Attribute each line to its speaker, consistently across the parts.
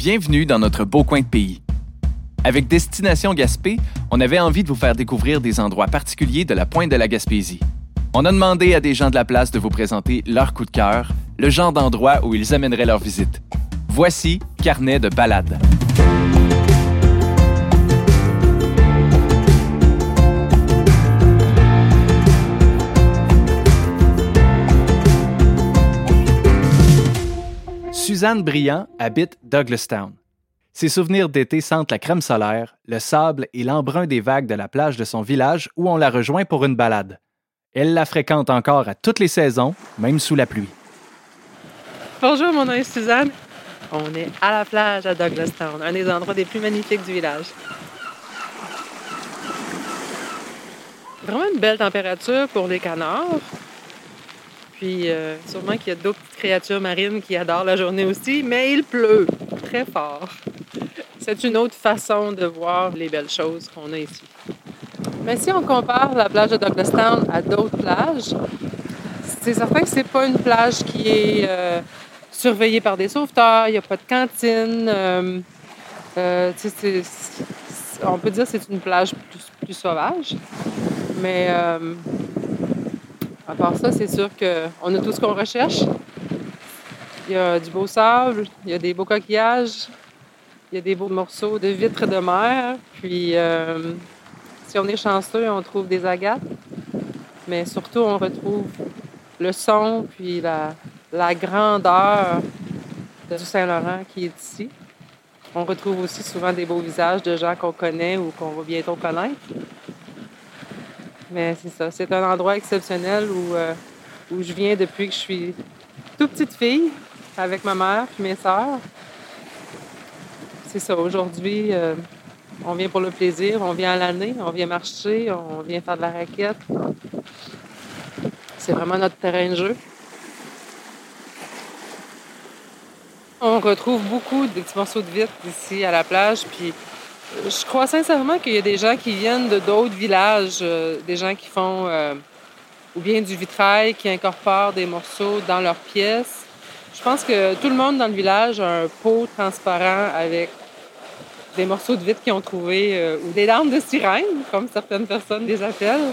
Speaker 1: Bienvenue dans notre beau coin de pays. Avec Destination Gaspé, on avait envie de vous faire découvrir des endroits particuliers de la pointe de la Gaspésie. On a demandé à des gens de la place de vous présenter leur coup de cœur, le genre d'endroit où ils amèneraient leur visite. Voici Carnet de balade. Suzanne Briand habite Douglastown. Ses souvenirs d'été sentent la crème solaire, le sable et l'embrun des vagues de la plage de son village où on la rejoint pour une balade. Elle la fréquente encore à toutes les saisons, même sous la pluie.
Speaker 2: Bonjour, mon nom est Suzanne. On est à la plage à Douglastown, un des endroits les plus magnifiques du village. Vraiment une belle température pour les canards. Puis euh, sûrement qu'il y a d'autres petites créatures marines qui adorent la journée aussi, mais il pleut très fort. C'est une autre façon de voir les belles choses qu'on a ici. Mais si on compare la plage de Douglastown à d'autres plages, c'est certain que c'est pas une plage qui est euh, surveillée par des sauveteurs, il n'y a pas de cantine. Euh, on peut dire que c'est une plage plus, plus sauvage. Mais à part ça, c'est sûr qu'on a tout ce qu'on recherche. Il y a du beau sable, il y a des beaux coquillages, il y a des beaux morceaux de vitres de mer. Puis, si on est chanceux, on trouve des agates. Mais surtout, on retrouve le son puis la, grandeur du Saint-Laurent qui est ici. On retrouve aussi souvent des beaux visages de gens qu'on connaît ou qu'on va bientôt connaître. Mais c'est ça, c'est un endroit exceptionnel où, euh, où je viens depuis que je suis toute petite fille avec ma mère et mes sœurs. C'est ça, aujourd'hui, euh, on vient pour le plaisir, on vient à l'année, on vient marcher, on vient faire de la raquette. C'est vraiment notre terrain de jeu. On retrouve beaucoup de petits morceaux de vitre ici à la plage, puis je crois sincèrement qu'il y a des gens qui viennent de d'autres villages, euh, des gens qui font euh, ou bien du vitrail, qui incorporent des morceaux dans leurs pièces. Je pense que tout le monde dans le village a un pot transparent avec des morceaux de vitre qu'ils ont trouvés euh, ou des larmes de sirène, comme certaines personnes les appellent.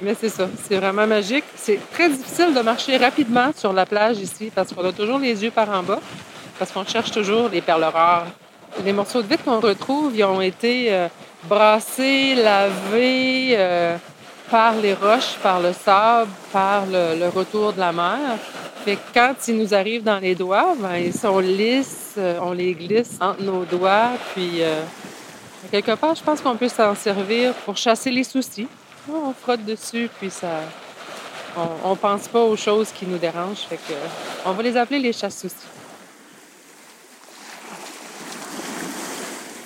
Speaker 2: Mais c'est ça, c'est vraiment magique. C'est très difficile de marcher rapidement sur la plage ici parce qu'on a toujours les yeux par en bas, parce qu'on cherche toujours les perles rares. Les morceaux de vitre qu'on retrouve, ils ont été euh, brassés, lavés euh, par les roches, par le sable, par le retour de la mer. Fait quand ils nous arrivent dans les doigts, ben, ils sont lisses, euh, on les glisse entre nos doigts, puis quelque part, je pense qu'on peut s'en servir pour chasser les soucis. On frotte dessus, puis ça, on, ne pense pas aux choses qui nous dérangent. Fait que, on va les appeler les chasse-soucis.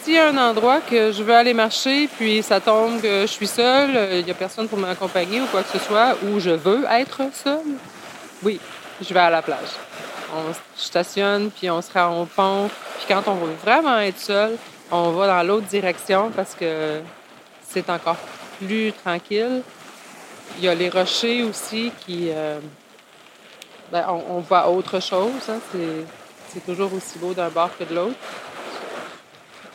Speaker 2: S'il un endroit que je veux aller marcher, puis ça tombe que je suis seule, il n'y a personne pour m'accompagner ou quoi que ce soit, ou je veux être seule, oui, je vais à la plage. On stationne, puis on se rend au pont. Puis quand on veut vraiment être seul, on va dans l'autre direction parce que c'est encore plus tranquille. Il y a les rochers aussi qui... Euh, ben, on, voit autre chose. Hein. C'est toujours aussi beau d'un bord que de l'autre.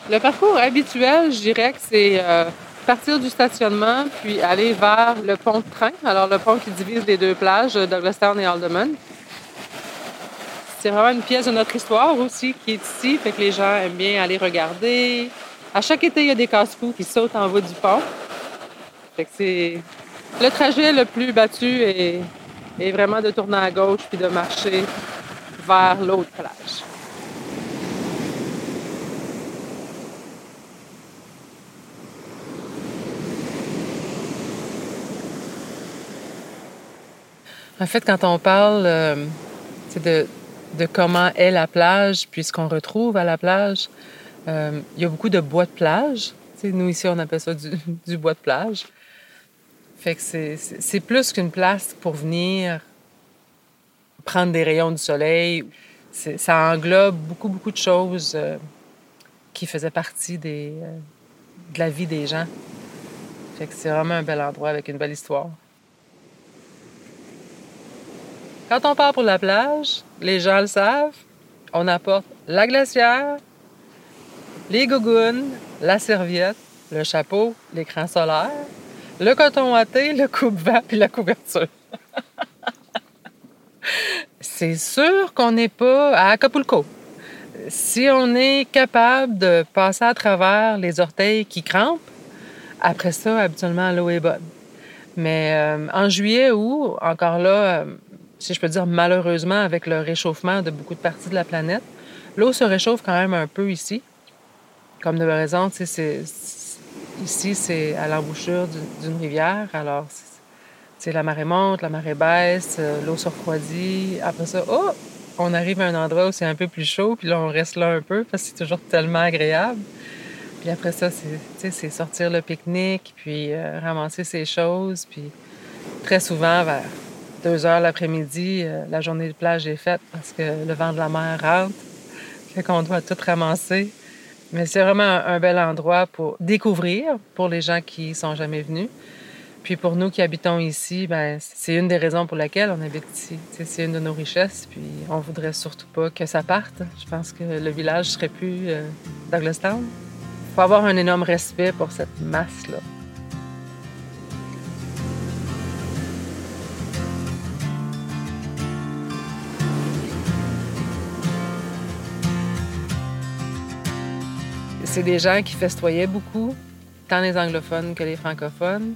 Speaker 2: Le parcours habituel, je dirais que c'est euh, partir du stationnement puis aller vers le pont de train. Alors, le pont qui divise les deux plages, Douglastown et Alderman. C'est vraiment une pièce de notre histoire aussi qui est ici, fait que les gens aiment bien aller regarder. À chaque été, il y a des casse-fous qui sautent en bas du pont. Fait que c'est le trajet le plus battu est, est vraiment de tourner à gauche puis de marcher vers l'autre plage. En fait, quand on parle euh, de, de comment est la plage, puis ce qu'on retrouve à la plage. Euh, il y a beaucoup de bois de plage. nous, ici, on appelle ça du, bois de plage. Fait que c'est plus qu'une place pour venir prendre des rayons du soleil. Ça englobe beaucoup, beaucoup de choses euh, qui faisaient partie de la vie des gens. Fait que c'est vraiment un bel endroit avec une belle histoire. Quand on part pour la plage, les gens le savent, on apporte la glacière, les gougounes, la serviette, le chapeau, l'écran solaire, le coton thé, le coupe-vent puis la couverture. C'est sûr qu'on n'est pas à Acapulco. Si on est capable de passer à travers les orteils qui crampent, après ça, habituellement, l'eau est bonne. Mais euh, en juillet, août, encore là, euh, si je peux dire malheureusement, avec le réchauffement de beaucoup de parties de la planète, l'eau se réchauffe quand même un peu ici. Comme de raison, ici, c'est à l'embouchure d'une rivière. Alors, c'est la marée monte, la marée baisse, euh, l'eau se refroidit. Après ça, oh, on arrive à un endroit où c'est un peu plus chaud, puis là, on reste là un peu parce que c'est toujours tellement agréable. Puis après ça, c'est sortir le pique-nique, puis euh, ramasser ses choses. Puis très souvent, vers 2 heures l'après-midi, euh, la journée de plage est faite parce que le vent de la mer rentre. Qu'on doit tout ramasser. Mais c'est vraiment un, bel endroit pour découvrir pour les gens qui sont jamais venus. Puis pour nous qui habitons ici, ben, c'est une des raisons pour lesquelles on habite ici. C'est une de nos richesses, puis on voudrait surtout pas que ça parte. Je pense que le village serait plus euh, Douglastown faut avoir un énorme respect pour cette masse-là. C'est des gens qui festoyaient beaucoup, tant les anglophones que les francophones.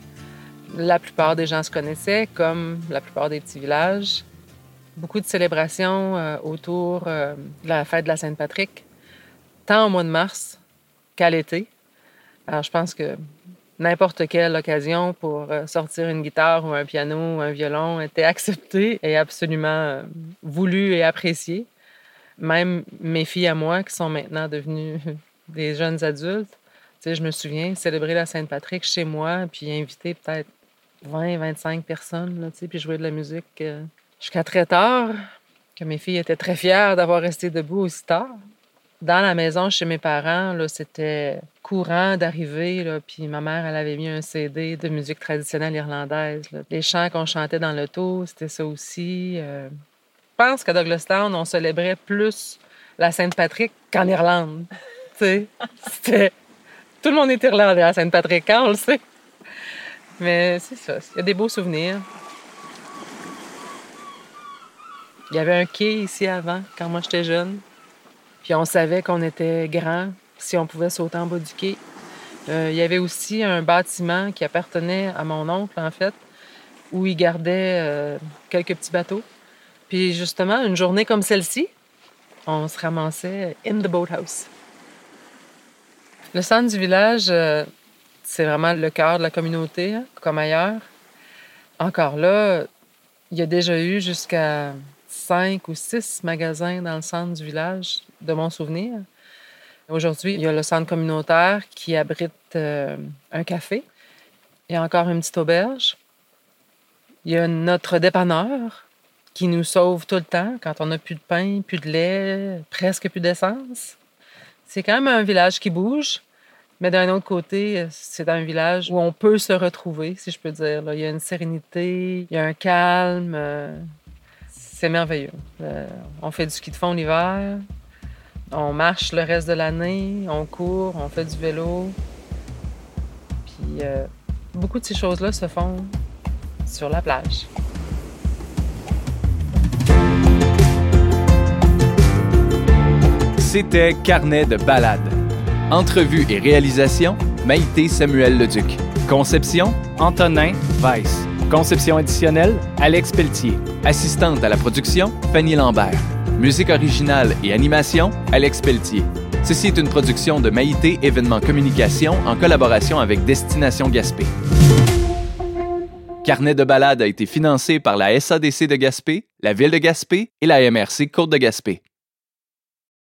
Speaker 2: La plupart des gens se connaissaient, comme la plupart des petits villages. Beaucoup de célébrations euh, autour euh, de la fête de la Sainte-Patrick, tant au mois de mars qu'à l'été. Alors, je pense que n'importe quelle occasion pour euh, sortir une guitare ou un piano ou un violon était acceptée et absolument voulue et appréciée. Même mes filles à moi, qui sont maintenant devenues des jeunes adultes, tu sais, je me souviens célébrer la Sainte-Patrick chez moi, puis inviter peut-être 20, 25 personnes, là, tu sais, puis jouer de la musique euh, jusqu'à très tard, que mes filles étaient très fières d'avoir resté debout aussi tard dans la maison chez mes parents, c'était courant d'arriver, puis ma mère, avait mis un CD de musique traditionnelle irlandaise. Les chants qu'on chantait dans l'auto, c'était ça aussi. Euh. Je pense qu'à Douglastown, on célébrait plus la Sainte-Patrick qu'en Irlande. C'était... Tout le monde est irlandais à Sainte-Patrick, on le sait. Mais c'est ça, il y a des beaux souvenirs. Il y avait un quai ici avant, quand moi j'étais jeune. Puis on savait qu'on était grand si on pouvait sauter en bas du quai. Euh, il y avait aussi un bâtiment qui appartenait à mon oncle, en fait, où il gardait euh, quelques petits bateaux. Puis justement, une journée comme celle-ci, on se ramassait in the boathouse. Le centre du village, euh, c'est vraiment le cœur de la communauté, hein, comme ailleurs. Encore là, il y a déjà eu jusqu'à cinq ou six magasins dans le centre du village, de mon souvenir. Aujourd'hui, il y a le centre communautaire qui abrite euh, un café. Il y a encore une petite auberge. Il y a notre dépanneur qui nous sauve tout le temps quand on n'a plus de pain, plus de lait, presque plus d'essence. C'est quand même un village qui bouge, mais d'un autre côté, c'est un village où on peut se retrouver, si je peux dire. Il y a une sérénité, il y a un calme. Euh, c'est merveilleux. Euh, on fait du ski de fond l'hiver, on marche le reste de l'année, on court, on fait du vélo. Puis euh, beaucoup de ces choses-là se font sur la plage.
Speaker 1: C'était Carnet de balade. Entrevue et réalisation, Maïté Samuel Leduc. Conception, Antonin Weiss. Conception additionnelle, Alex Pelletier. Assistante à la production, Fanny Lambert. Musique originale et animation, Alex Pelletier. Ceci est une production de Maïté Événements Communication en collaboration avec Destination Gaspé. Carnet de balade a été financé par la SADC de Gaspé, la Ville de Gaspé et la MRC Côte de Gaspé.